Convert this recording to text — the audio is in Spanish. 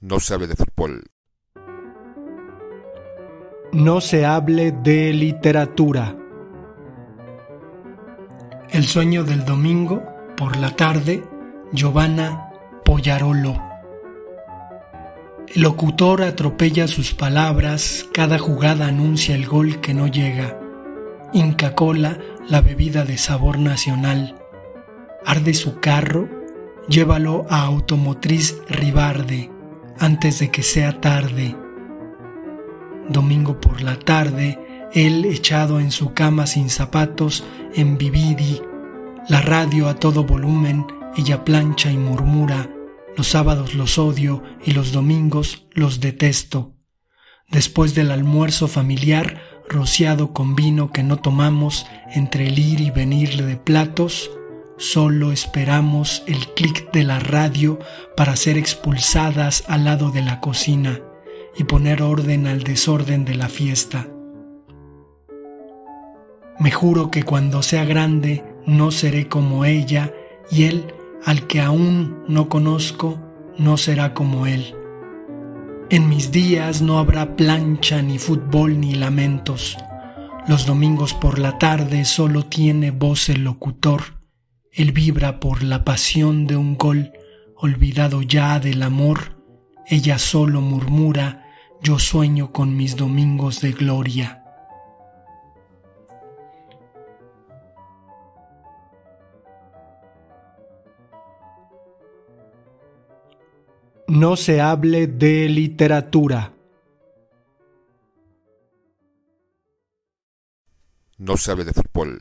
No se hable de fútbol. No se hable de literatura. El sueño del domingo, por la tarde, Giovanna Pollarolo. El locutor atropella sus palabras, cada jugada anuncia el gol que no llega. Inca Cola, la bebida de sabor nacional. Arde su carro, llévalo a Automotriz Ribarde antes de que sea tarde. Domingo por la tarde, él echado en su cama sin zapatos, en Vividi, la radio a todo volumen, ella plancha y murmura, los sábados los odio y los domingos los detesto. Después del almuerzo familiar, rociado con vino que no tomamos entre el ir y venir de platos, Solo esperamos el clic de la radio para ser expulsadas al lado de la cocina y poner orden al desorden de la fiesta. Me juro que cuando sea grande no seré como ella y él, al que aún no conozco, no será como él. En mis días no habrá plancha, ni fútbol, ni lamentos. Los domingos por la tarde solo tiene voz el locutor él vibra por la pasión de un gol, olvidado ya del amor. Ella solo murmura, yo sueño con mis domingos de gloria. No se hable de literatura. No se hable de fútbol.